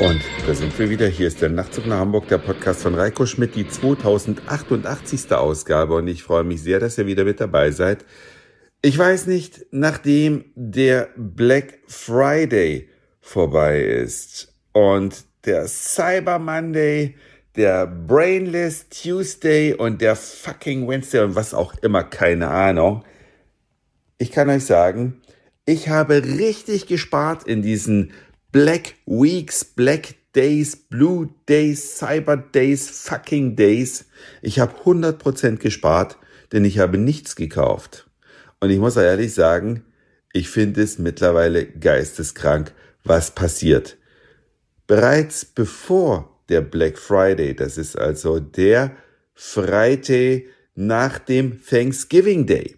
Und da sind wir wieder. Hier ist der Nachtzug nach Hamburg, der Podcast von Reiko Schmidt, die 2088. Ausgabe. Und ich freue mich sehr, dass ihr wieder mit dabei seid. Ich weiß nicht, nachdem der Black Friday vorbei ist und der Cyber Monday, der Brainless Tuesday und der fucking Wednesday und was auch immer, keine Ahnung. Ich kann euch sagen, ich habe richtig gespart in diesen Black Weeks, Black Days, Blue Days, Cyber Days, fucking Days. Ich habe 100% gespart, denn ich habe nichts gekauft. Und ich muss ehrlich sagen, ich finde es mittlerweile geisteskrank, was passiert. Bereits bevor der Black Friday, das ist also der Friday nach dem Thanksgiving Day,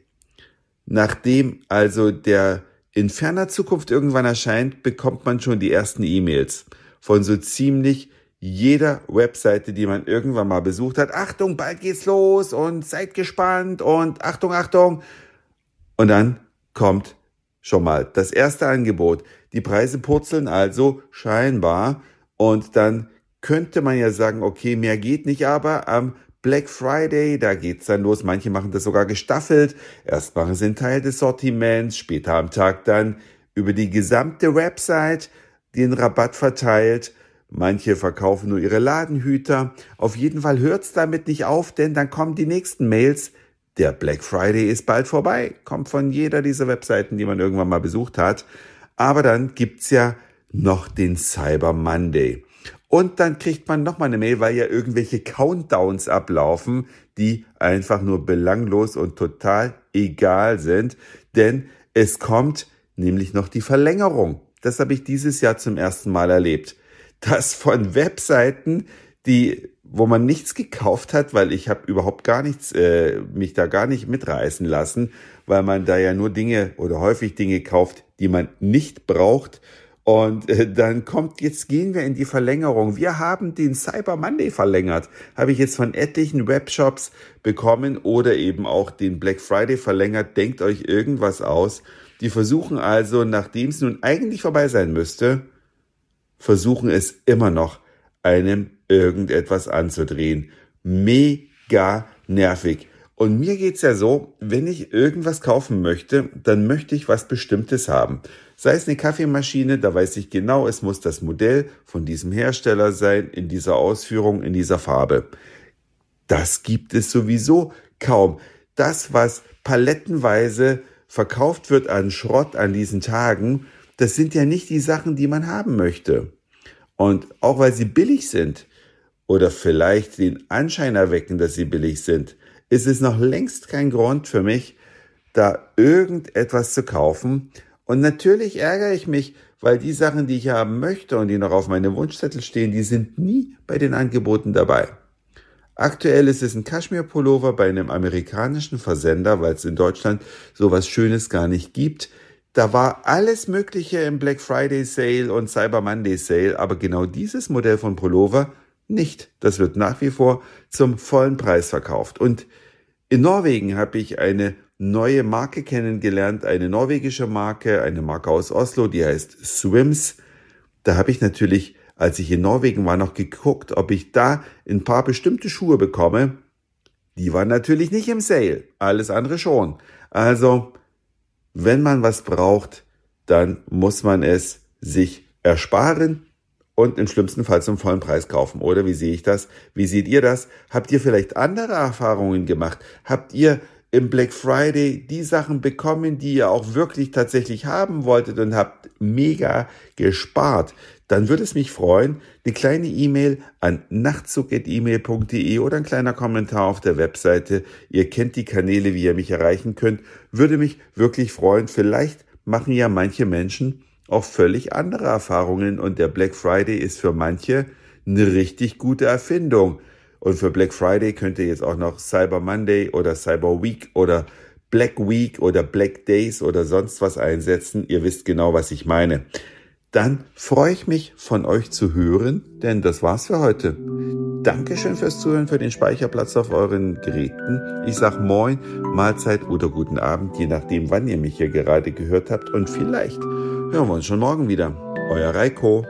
nachdem also der in ferner Zukunft irgendwann erscheint, bekommt man schon die ersten E-Mails von so ziemlich jeder Webseite, die man irgendwann mal besucht hat. Achtung, bald geht's los und seid gespannt und Achtung, Achtung. Und dann kommt schon mal das erste Angebot. Die Preise purzeln also scheinbar und dann könnte man ja sagen, okay, mehr geht nicht, aber am Black Friday, da geht's dann los. Manche machen das sogar gestaffelt. Erst machen sie einen Teil des Sortiments, später am Tag dann über die gesamte Website den Rabatt verteilt. Manche verkaufen nur ihre Ladenhüter. Auf jeden Fall hört's damit nicht auf, denn dann kommen die nächsten Mails. Der Black Friday ist bald vorbei. Kommt von jeder dieser Webseiten, die man irgendwann mal besucht hat. Aber dann gibt's ja noch den Cyber Monday. Und dann kriegt man nochmal eine Mail, weil ja irgendwelche Countdowns ablaufen, die einfach nur belanglos und total egal sind. Denn es kommt nämlich noch die Verlängerung. Das habe ich dieses Jahr zum ersten Mal erlebt. Das von Webseiten, die wo man nichts gekauft hat, weil ich habe überhaupt gar nichts, äh, mich da gar nicht mitreißen lassen, weil man da ja nur Dinge oder häufig Dinge kauft, die man nicht braucht und äh, dann kommt, jetzt gehen wir in die Verlängerung. Wir haben den Cyber Monday verlängert. Habe ich jetzt von etlichen Webshops bekommen oder eben auch den Black Friday verlängert. Denkt euch irgendwas aus. Die versuchen also, nachdem es nun eigentlich vorbei sein müsste, versuchen es immer noch, einem irgendetwas anzudrehen. Mega nervig. Und mir geht's ja so, wenn ich irgendwas kaufen möchte, dann möchte ich was Bestimmtes haben. Sei es eine Kaffeemaschine, da weiß ich genau, es muss das Modell von diesem Hersteller sein, in dieser Ausführung, in dieser Farbe. Das gibt es sowieso kaum. Das, was palettenweise verkauft wird an Schrott an diesen Tagen, das sind ja nicht die Sachen, die man haben möchte. Und auch weil sie billig sind oder vielleicht den Anschein erwecken, dass sie billig sind, ist es noch längst kein Grund für mich, da irgendetwas zu kaufen. Und natürlich ärgere ich mich, weil die Sachen, die ich haben möchte und die noch auf meinem Wunschzettel stehen, die sind nie bei den Angeboten dabei. Aktuell ist es ein Kaschmir-Pullover bei einem amerikanischen Versender, weil es in Deutschland sowas Schönes gar nicht gibt. Da war alles Mögliche im Black Friday Sale und Cyber Monday Sale, aber genau dieses Modell von Pullover nicht. Das wird nach wie vor zum vollen Preis verkauft. Und in Norwegen habe ich eine neue Marke kennengelernt, eine norwegische Marke, eine Marke aus Oslo, die heißt Swims. Da habe ich natürlich, als ich in Norwegen war, noch geguckt, ob ich da ein paar bestimmte Schuhe bekomme. Die waren natürlich nicht im Sale, alles andere schon. Also, wenn man was braucht, dann muss man es sich ersparen und im schlimmsten Fall zum vollen Preis kaufen. Oder wie sehe ich das? Wie seht ihr das? Habt ihr vielleicht andere Erfahrungen gemacht? Habt ihr im Black Friday die Sachen bekommen, die ihr auch wirklich tatsächlich haben wolltet und habt mega gespart, dann würde es mich freuen, eine kleine E-Mail an nachtzug.email.de oder ein kleiner Kommentar auf der Webseite. Ihr kennt die Kanäle, wie ihr mich erreichen könnt. Würde mich wirklich freuen. Vielleicht machen ja manche Menschen auch völlig andere Erfahrungen und der Black Friday ist für manche eine richtig gute Erfindung. Und für Black Friday könnt ihr jetzt auch noch Cyber Monday oder Cyber Week oder Black Week oder Black Days oder sonst was einsetzen. Ihr wisst genau, was ich meine. Dann freue ich mich von euch zu hören, denn das war's für heute. Dankeschön fürs Zuhören, für den Speicherplatz auf euren Geräten. Ich sag Moin, Mahlzeit oder guten Abend, je nachdem, wann ihr mich hier gerade gehört habt. Und vielleicht hören wir uns schon morgen wieder. Euer Reiko.